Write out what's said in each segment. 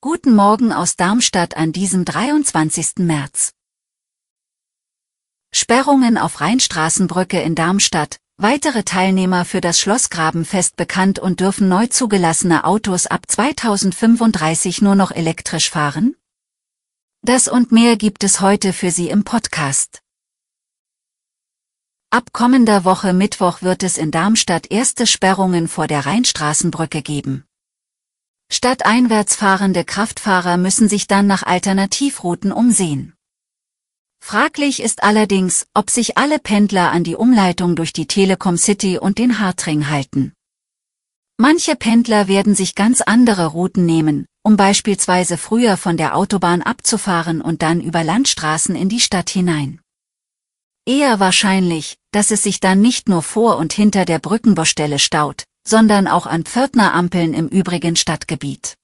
Guten Morgen aus Darmstadt an diesem 23. März. Sperrungen auf Rheinstraßenbrücke in Darmstadt, weitere Teilnehmer für das Schlossgrabenfest bekannt und dürfen neu zugelassene Autos ab 2035 nur noch elektrisch fahren? Das und mehr gibt es heute für Sie im Podcast. Ab kommender Woche Mittwoch wird es in Darmstadt erste Sperrungen vor der Rheinstraßenbrücke geben. Stadteinwärts fahrende Kraftfahrer müssen sich dann nach Alternativrouten umsehen. Fraglich ist allerdings, ob sich alle Pendler an die Umleitung durch die Telekom City und den Hartring halten. Manche Pendler werden sich ganz andere Routen nehmen, um beispielsweise früher von der Autobahn abzufahren und dann über Landstraßen in die Stadt hinein. Eher wahrscheinlich, dass es sich dann nicht nur vor und hinter der Brückenbaustelle staut, sondern auch an Pförtnerampeln im übrigen Stadtgebiet.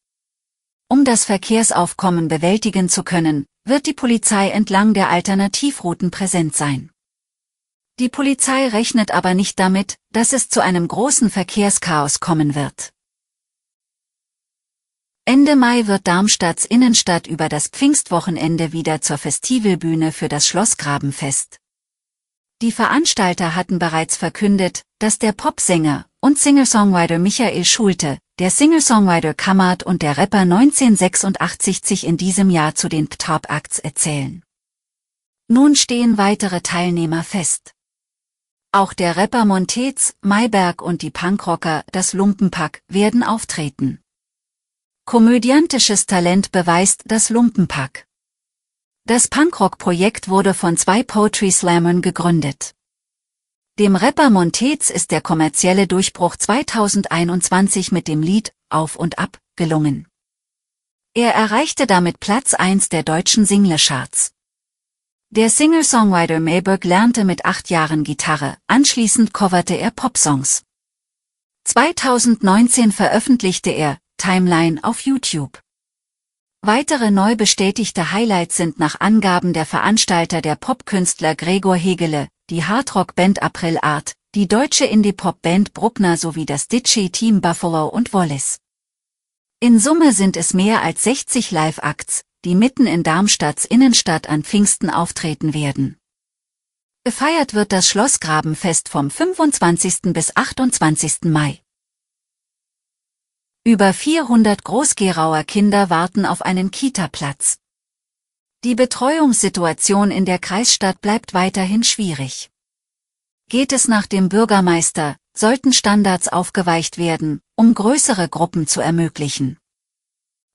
Um das Verkehrsaufkommen bewältigen zu können, wird die Polizei entlang der Alternativrouten präsent sein. Die Polizei rechnet aber nicht damit, dass es zu einem großen Verkehrschaos kommen wird. Ende Mai wird Darmstadts Innenstadt über das Pfingstwochenende wieder zur Festivalbühne für das Schlossgrabenfest. Die Veranstalter hatten bereits verkündet, dass der Popsänger und Singer-Songwriter Michael Schulte, der Singer-Songwriter Kammert und der Rapper 1986 sich in diesem Jahr zu den Top Acts erzählen. Nun stehen weitere Teilnehmer fest. Auch der Rapper Montez, Mayberg und die Punkrocker, das Lumpenpack, werden auftreten. Komödiantisches Talent beweist das Lumpenpack. Das Punkrock-Projekt wurde von zwei Poetry Slammern gegründet. Dem Rapper Montez ist der kommerzielle Durchbruch 2021 mit dem Lied Auf und Ab gelungen. Er erreichte damit Platz 1 der deutschen Singlecharts. Der Singer-Songwriter Mayberg lernte mit acht Jahren Gitarre, anschließend coverte er Popsongs. 2019 veröffentlichte er Timeline auf YouTube. Weitere neu bestätigte Highlights sind nach Angaben der Veranstalter der Popkünstler Gregor Hegele, die Hardrock-Band April Art, die deutsche Indie-Pop-Band Bruckner sowie das Ditchy-Team Buffalo und Wallace. In Summe sind es mehr als 60 Live-Acts, die mitten in Darmstadts Innenstadt an Pfingsten auftreten werden. Gefeiert wird das Schlossgrabenfest vom 25. bis 28. Mai. Über 400 Großgerauer Kinder warten auf einen Kita-Platz. Die Betreuungssituation in der Kreisstadt bleibt weiterhin schwierig. Geht es nach dem Bürgermeister, sollten Standards aufgeweicht werden, um größere Gruppen zu ermöglichen.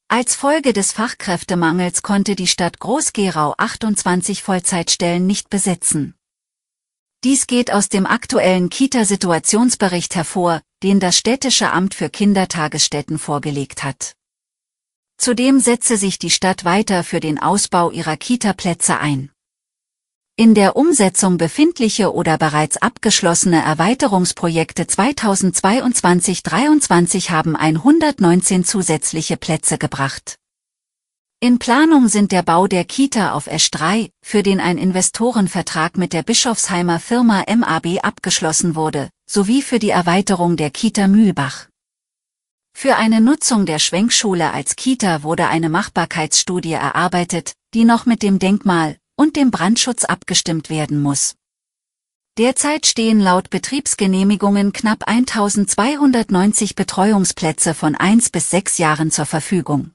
Als Folge des Fachkräftemangels konnte die Stadt Groß-Gerau 28 Vollzeitstellen nicht besetzen. Dies geht aus dem aktuellen Kita-Situationsbericht hervor, den das städtische Amt für Kindertagesstätten vorgelegt hat. Zudem setze sich die Stadt weiter für den Ausbau ihrer Kita-Plätze ein. In der Umsetzung befindliche oder bereits abgeschlossene Erweiterungsprojekte 2022-23 haben 119 zusätzliche Plätze gebracht. In Planung sind der Bau der Kita auf S3, für den ein Investorenvertrag mit der Bischofsheimer Firma MAB abgeschlossen wurde, sowie für die Erweiterung der Kita Mühlbach. Für eine Nutzung der Schwenkschule als Kita wurde eine Machbarkeitsstudie erarbeitet, die noch mit dem Denkmal und dem Brandschutz abgestimmt werden muss. Derzeit stehen laut Betriebsgenehmigungen knapp 1290 Betreuungsplätze von 1 bis 6 Jahren zur Verfügung.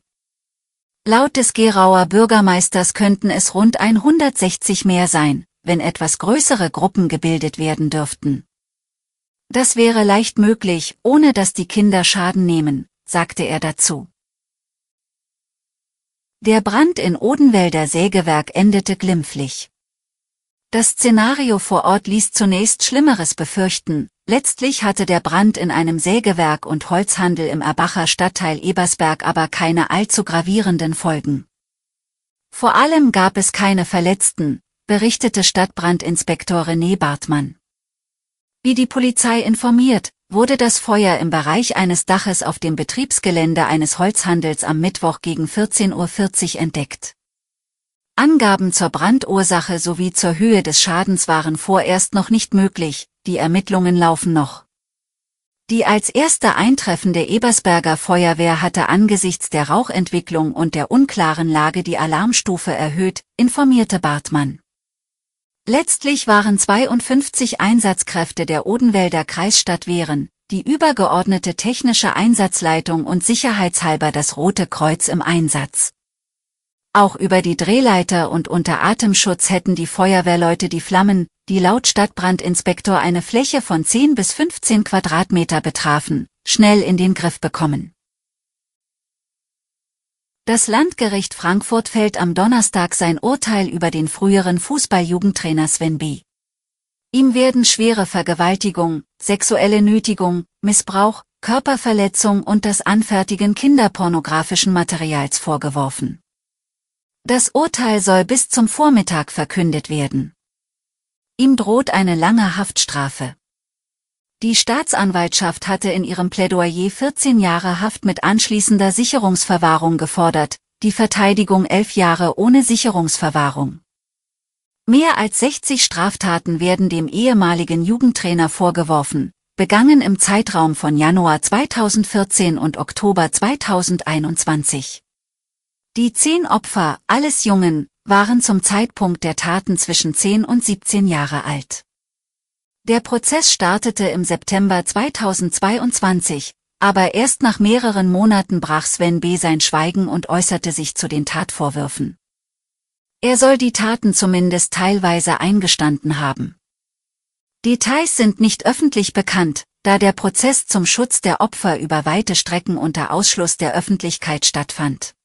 Laut des Gerauer Bürgermeisters könnten es rund 160 mehr sein, wenn etwas größere Gruppen gebildet werden dürften. Das wäre leicht möglich, ohne dass die Kinder Schaden nehmen, sagte er dazu. Der Brand in Odenwälder Sägewerk endete glimpflich. Das Szenario vor Ort ließ zunächst Schlimmeres befürchten, letztlich hatte der Brand in einem Sägewerk und Holzhandel im Erbacher Stadtteil Ebersberg aber keine allzu gravierenden Folgen. Vor allem gab es keine Verletzten, berichtete Stadtbrandinspektor René Bartmann. Wie die Polizei informiert, wurde das Feuer im Bereich eines Daches auf dem Betriebsgelände eines Holzhandels am Mittwoch gegen 14.40 Uhr entdeckt. Angaben zur Brandursache sowie zur Höhe des Schadens waren vorerst noch nicht möglich, die Ermittlungen laufen noch. Die als erste eintreffende Ebersberger Feuerwehr hatte angesichts der Rauchentwicklung und der unklaren Lage die Alarmstufe erhöht, informierte Bartmann. Letztlich waren 52 Einsatzkräfte der Odenwälder Kreisstadt Wehren, die übergeordnete technische Einsatzleitung und sicherheitshalber das Rote Kreuz im Einsatz. Auch über die Drehleiter und unter Atemschutz hätten die Feuerwehrleute die Flammen, die laut Stadtbrandinspektor eine Fläche von 10 bis 15 Quadratmeter betrafen, schnell in den Griff bekommen. Das Landgericht Frankfurt fällt am Donnerstag sein Urteil über den früheren Fußballjugendtrainer Sven B. Ihm werden schwere Vergewaltigung, sexuelle Nötigung, Missbrauch, Körperverletzung und das Anfertigen kinderpornografischen Materials vorgeworfen. Das Urteil soll bis zum Vormittag verkündet werden. Ihm droht eine lange Haftstrafe. Die Staatsanwaltschaft hatte in ihrem Plädoyer 14 Jahre Haft mit anschließender Sicherungsverwahrung gefordert, die Verteidigung 11 Jahre ohne Sicherungsverwahrung. Mehr als 60 Straftaten werden dem ehemaligen Jugendtrainer vorgeworfen, begangen im Zeitraum von Januar 2014 und Oktober 2021. Die zehn Opfer, alles Jungen, waren zum Zeitpunkt der Taten zwischen 10 und 17 Jahre alt. Der Prozess startete im September 2022, aber erst nach mehreren Monaten brach Sven B. sein Schweigen und äußerte sich zu den Tatvorwürfen. Er soll die Taten zumindest teilweise eingestanden haben. Details sind nicht öffentlich bekannt, da der Prozess zum Schutz der Opfer über weite Strecken unter Ausschluss der Öffentlichkeit stattfand.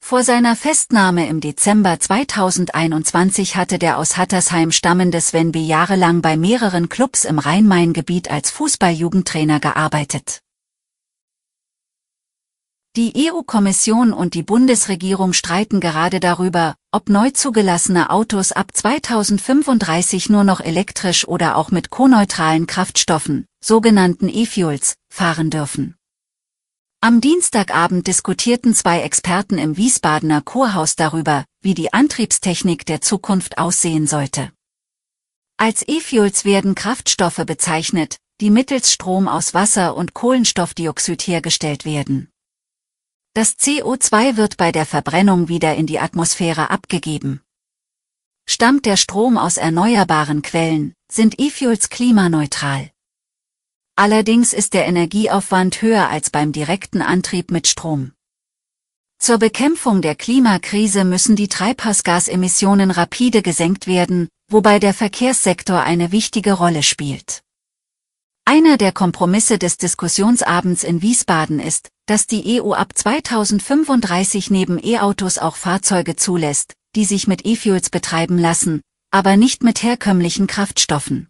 Vor seiner Festnahme im Dezember 2021 hatte der aus Hattersheim stammende Sven B. jahrelang bei mehreren Clubs im Rhein-Main-Gebiet als Fußballjugendtrainer gearbeitet. Die EU-Kommission und die Bundesregierung streiten gerade darüber, ob neu zugelassene Autos ab 2035 nur noch elektrisch oder auch mit koneutralen Kraftstoffen, sogenannten E-Fuels, fahren dürfen. Am Dienstagabend diskutierten zwei Experten im Wiesbadener Chorhaus darüber, wie die Antriebstechnik der Zukunft aussehen sollte. Als E-Fuels werden Kraftstoffe bezeichnet, die mittels Strom aus Wasser und Kohlenstoffdioxid hergestellt werden. Das CO2 wird bei der Verbrennung wieder in die Atmosphäre abgegeben. Stammt der Strom aus erneuerbaren Quellen, sind E-Fuels klimaneutral. Allerdings ist der Energieaufwand höher als beim direkten Antrieb mit Strom. Zur Bekämpfung der Klimakrise müssen die Treibhausgasemissionen rapide gesenkt werden, wobei der Verkehrssektor eine wichtige Rolle spielt. Einer der Kompromisse des Diskussionsabends in Wiesbaden ist, dass die EU ab 2035 neben E-Autos auch Fahrzeuge zulässt, die sich mit E-Fuels betreiben lassen, aber nicht mit herkömmlichen Kraftstoffen.